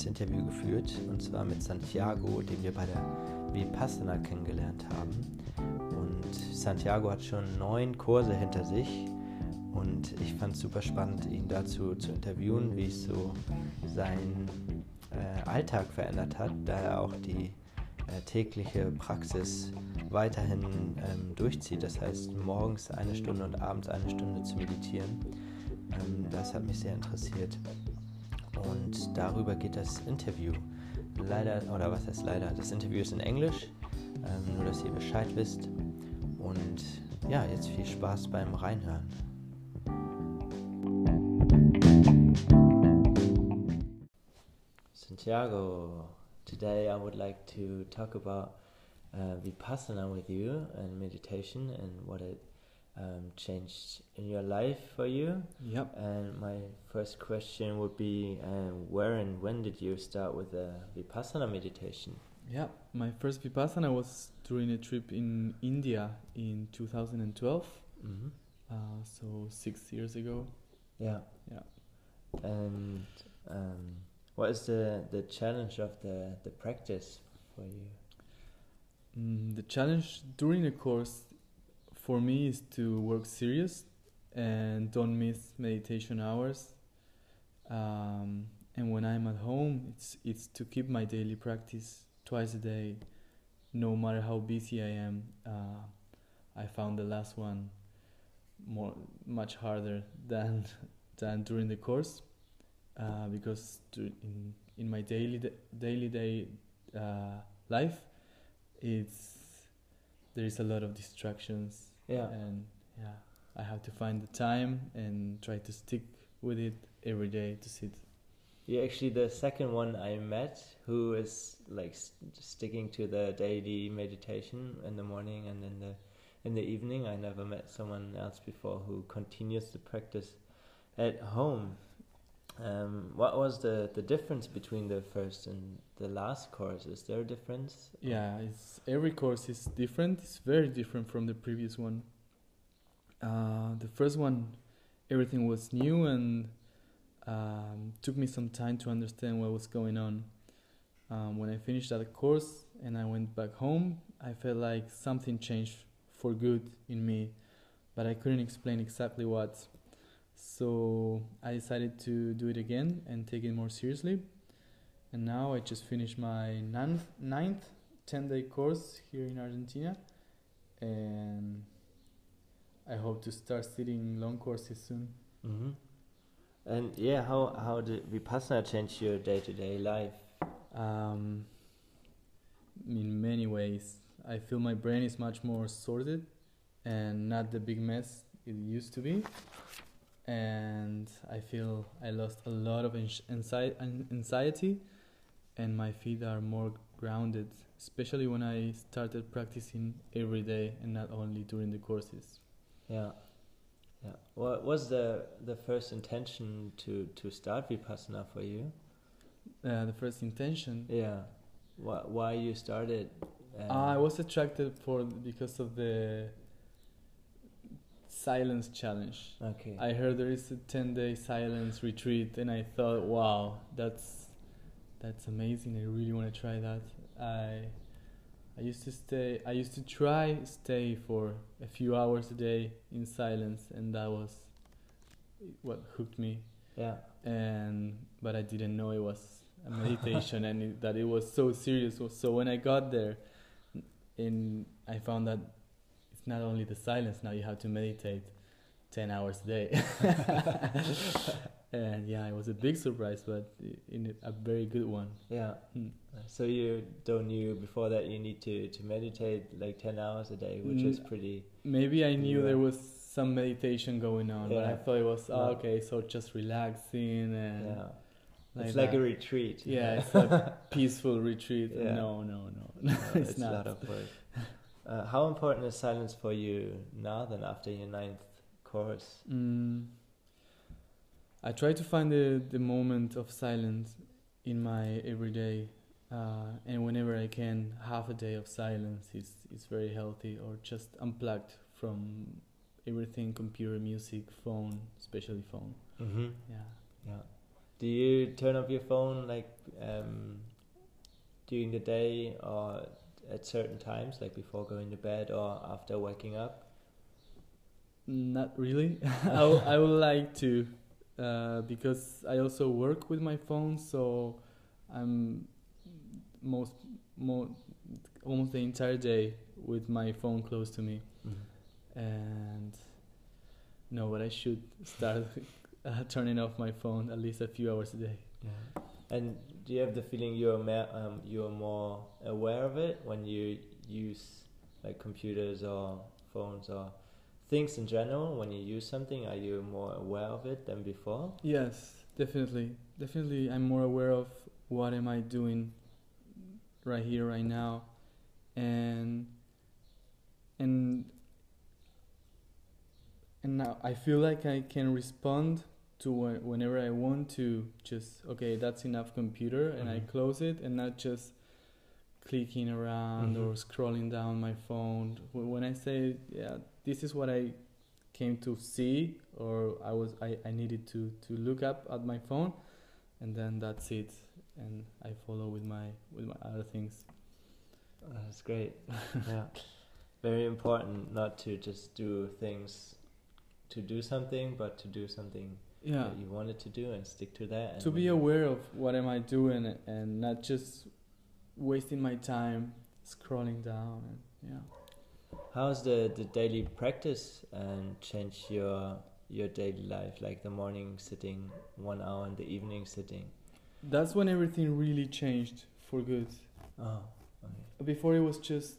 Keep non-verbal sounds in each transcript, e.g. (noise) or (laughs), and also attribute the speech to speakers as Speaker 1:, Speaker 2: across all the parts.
Speaker 1: kleines Interview geführt und zwar mit Santiago, den wir bei der Vipassana kennengelernt haben. Und Santiago hat schon neun Kurse hinter sich und ich fand es super spannend, ihn dazu zu interviewen, wie es so seinen äh, Alltag verändert hat, da er auch die äh, tägliche Praxis weiterhin ähm, durchzieht. Das heißt, morgens eine Stunde und abends eine Stunde zu meditieren. Ähm, das hat mich sehr interessiert. Und darüber geht das Interview. Leider, oder was heißt leider, das Interview ist in Englisch, ähm, nur dass ihr Bescheid wisst. Und ja, jetzt viel Spaß beim Reinhören. Santiago, today I would like to talk about uh, vipassana with you and meditation and what it um, changed in your life for you.
Speaker 2: Yep.
Speaker 1: And my first question would be uh, where and when did you start with the vipassana meditation?
Speaker 2: Yeah, my first vipassana was during a trip in India in 2012.
Speaker 1: Mm-hmm.
Speaker 2: Uh, so six years ago.
Speaker 1: Yeah.
Speaker 2: Yeah.
Speaker 1: And um, what is the, the challenge of the, the practice for you?
Speaker 2: Mm, the challenge during the course for me is to work serious and don't miss meditation hours. Um, and when I'm at home, it's it's to keep my daily practice twice a day, no matter how busy I am. Uh, I found the last one more much harder than (laughs) than during the course uh, because in in my daily daily day uh, life, it's there is a lot of distractions
Speaker 1: Yeah.
Speaker 2: and yeah i have to find the time and try to stick with it every day to sit
Speaker 1: You're actually the second one I met who is like st- sticking to the daily meditation in the morning and in the in the evening. I never met someone else before who continues to practice at home. Um, what was the, the difference between the first and the last course? Is there a difference?
Speaker 2: yeah it's every course is different it's very different from the previous one uh, the first one everything was new and um, took me some time to understand what was going on um, when i finished that course and i went back home i felt like something changed for good in me but i couldn't explain exactly what so i decided to do it again and take it more seriously. And now i just finished my ninth, ninth 10 day course here in argentina. And i hope to start sitting long courses soon.
Speaker 1: Mm-hmm. And yeah, how how did vipassana change your day to day life?
Speaker 2: um, in many ways. I feel my brain is much more sorted and not the big mess it used to be and i feel i lost a lot of anxi- anxiety and my feet are more grounded especially when i started practicing every day and not only during the courses
Speaker 1: Yeah, yeah. What was the the first intention to to start vipassana for you?
Speaker 2: uh, the first intention
Speaker 1: Yeah, why why you started?
Speaker 2: Uh, I was attracted for because of the silence challenge.
Speaker 1: okay.
Speaker 2: I heard there is a ten day silence retreat, and I thought, wow, that's that's amazing. I really want to try that. I I used to stay. I used to try stay for a few hours a day in silence, and that was what hooked me.
Speaker 1: yeah,
Speaker 2: And but I didn't know it was a meditation (laughs) and it, that it was so serious. So when I got there, and I found that not only the silence. Now you have to meditate ten hours a day. (laughs) and yeah, it was a big surprise, but in a very good one.
Speaker 1: yeah.
Speaker 2: Hmm.
Speaker 1: So you don't knew before that you need to to meditate like ten hours a day, which is
Speaker 2: Mm,
Speaker 1: pretty.
Speaker 2: Maybe I knew
Speaker 1: Yeah.
Speaker 2: there was some meditation going on, but I thought it was oh, okay. So just relaxing and
Speaker 1: Yeah,
Speaker 2: like
Speaker 1: it's like
Speaker 2: that.
Speaker 1: a retreat.
Speaker 2: yeah, it's (laughs) a peaceful retreat.
Speaker 1: Yeah.
Speaker 2: No, no, no, (laughs)
Speaker 1: No,
Speaker 2: it's,
Speaker 1: it's,
Speaker 2: not.
Speaker 1: a lot of work. Uh, how important is silence for you now than after your ninth course?
Speaker 2: Mm, I try to find the, the moment of silence in my everyday, uh, and whenever I can, half a day of silence is, is very healthy, or just unplugged from everything computer, music, phone, especially phone.
Speaker 1: Mm-hmm.
Speaker 2: Yeah.
Speaker 1: Yeah. Do you turn off your phone like um, during the day or at certain times, like before going to bed or after waking up?
Speaker 2: Not really. (laughs) (laughs) I, w- I would like to, uh, because I also work with my phone, so I'm most mo- almost the entire day with my phone close to me, and no, but I should start (laughs) uh, turning off my phone at least a few hours a day.
Speaker 1: Yeah. And do you have the feeling you're ma- um, you're more aware of it when you use like computers or phones or things in general? When you use something, are you more aware of it than before?
Speaker 2: Yes, definitely, definitely. I'm more aware of what am I doing right here, right now, and and and now I feel like I can respond to wh- whenever I want to. Just okay, that's enough computer, and I
Speaker 1: Mhm.
Speaker 2: close it, and not just clicking around
Speaker 1: Mhm.
Speaker 2: or scrolling down my phone. When I say, yeah, this is what I came to see, or I was I, I needed to to look up at my phone, and then that's it, and I follow with my with my other things.
Speaker 1: Oh, that's great. (laughs) yeah. Very important not to just do things to do something, but to do something
Speaker 2: Yeah,
Speaker 1: that you wanted to do and stick to that. and
Speaker 2: to be aware of what am I doing, and not just wasting my time scrolling down. And yeah.
Speaker 1: How's the, the daily practice and change your your daily life, like the morning sitting one hour and the evening sitting?
Speaker 2: That's when everything really changed for good.
Speaker 1: Oh, okay.
Speaker 2: Before it was just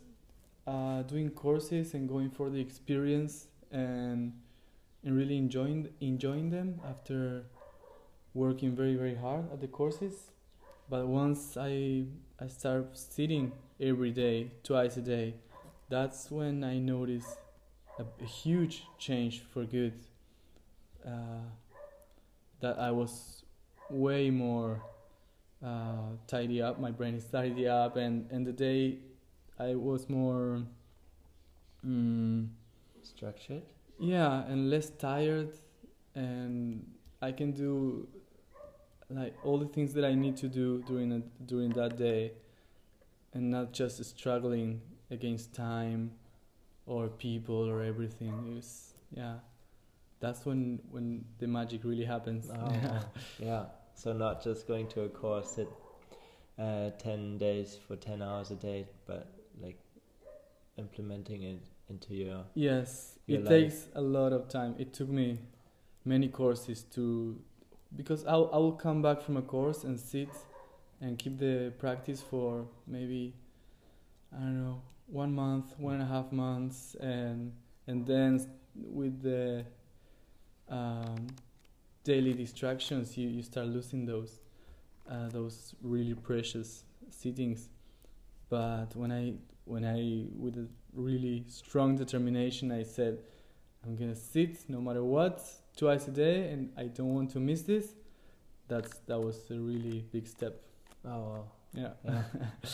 Speaker 2: uh, doing courses and going for the experience and and really enjoying enjoying them after working very very hard at the courses. But once I I start sitting every day, twice a day, that's when I noticed a, a huge change for good. Uh, that I was way more uh, tidy up. My brain is tidy up, and and the day I was more, mm,
Speaker 1: Structured?
Speaker 2: Yeah, and less tired, and I can do like all the things that I need to do during a, during that day, and not just struggling against time, or people or everything. Was yeah, that's when when the magic really happens.
Speaker 1: Oh, yeah. (laughs) So not just going to a course, sit uh, 10 days for 10 hours a day, but like implementing it into your.
Speaker 2: Yes,
Speaker 1: your
Speaker 2: it
Speaker 1: life.
Speaker 2: takes a lot of time. It took me many courses to because I'll I will come back from a course and sit and keep the practice for maybe I don't know one month, one and a half months, and and then with the um, daily distractions, you, you start losing those uh, those really precious sittings. But when I when I with a really strong determination, I said, I'm gonna sit no matter what twice a day, and I don't want to miss this. That's that was a really big step.
Speaker 1: Oh, wow.
Speaker 2: Yeah.
Speaker 1: Yeah. (laughs) Yeah.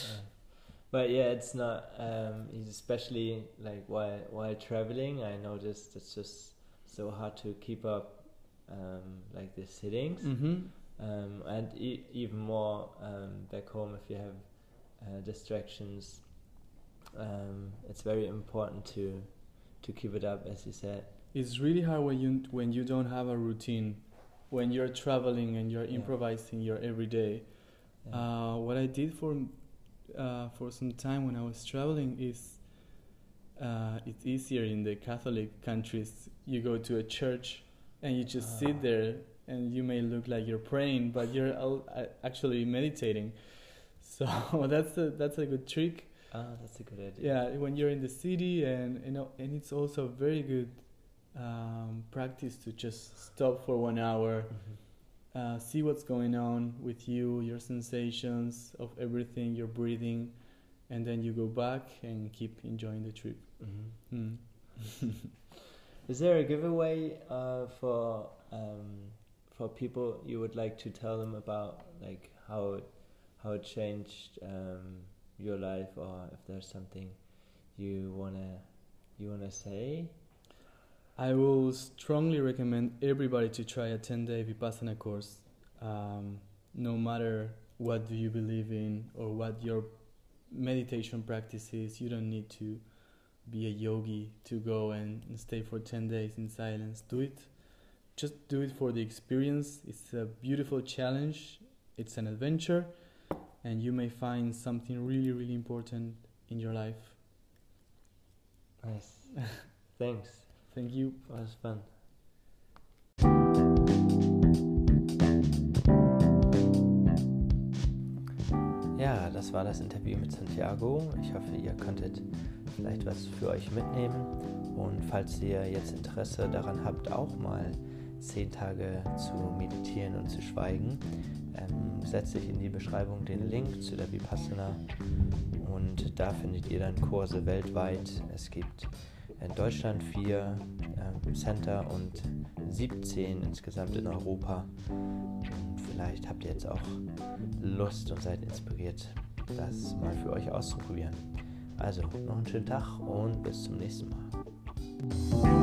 Speaker 1: But yeah, it's not. Um, especially like while while traveling, I noticed it's just so hard to keep up, um, like the sittings,
Speaker 2: mm-hmm.
Speaker 1: um, and e- even more um, back home if you have uh, distractions. Um, it's very important to to keep it up, as you said.
Speaker 2: It's really hard when you when you don't have a routine, when you're traveling and you're
Speaker 1: Yeah.
Speaker 2: improvising your everyday.
Speaker 1: Yeah.
Speaker 2: Uh, what I did for uh, for some time when I was traveling is uh, it's easier in the Catholic countries. You go to a church and you just
Speaker 1: Ah.
Speaker 2: sit there, and you may look like you're praying, but you're al- actually meditating. (laughs) So (laughs) that's a that's a good trick.
Speaker 1: Ah, that's a good idea.
Speaker 2: Yeah, when you're in the city, and you know, and it's also very good um, practice to just stop for one hour
Speaker 1: Mhm.
Speaker 2: uh, see what's going on with you, your sensations of everything, your breathing, and then you go back and keep enjoying the trip.
Speaker 1: Mhm.
Speaker 2: Mm. (laughs)
Speaker 1: Is there a giveaway uh, for um, for people you would like to tell them about, like how it, how it changed um, your life, or if there's something you wanna you wanna say?
Speaker 2: I will strongly recommend everybody to try a 10 day Vipassana course. um, no matter what do you believe in or what your meditation practice is, you don't need to be a yogi to go and stay for 10 days in silence. Do it. Just do it for the experience. It's a beautiful challenge. It's an adventure and you may find something really really important in your life.
Speaker 1: Nice. (laughs) Thanks.
Speaker 2: Thank you.
Speaker 1: It was fun. Ja, das war das Interview mit Santiago. Ich hoffe, ihr konntet vielleicht was für euch mitnehmen. Und falls ihr jetzt Interesse daran habt, auch mal zehn Tage zu meditieren und zu schweigen, ähm, setze ich in die Beschreibung den Link zu der Vipassana. Und da findet ihr dann Kurse weltweit. Es gibt in Deutschland vier ähm, Center und 17 insgesamt in Europa. Und vielleicht habt ihr jetzt auch Lust und seid inspiriert, das mal für euch auszuprobieren. Also noch einen schönen Tag und bis zum nächsten Mal.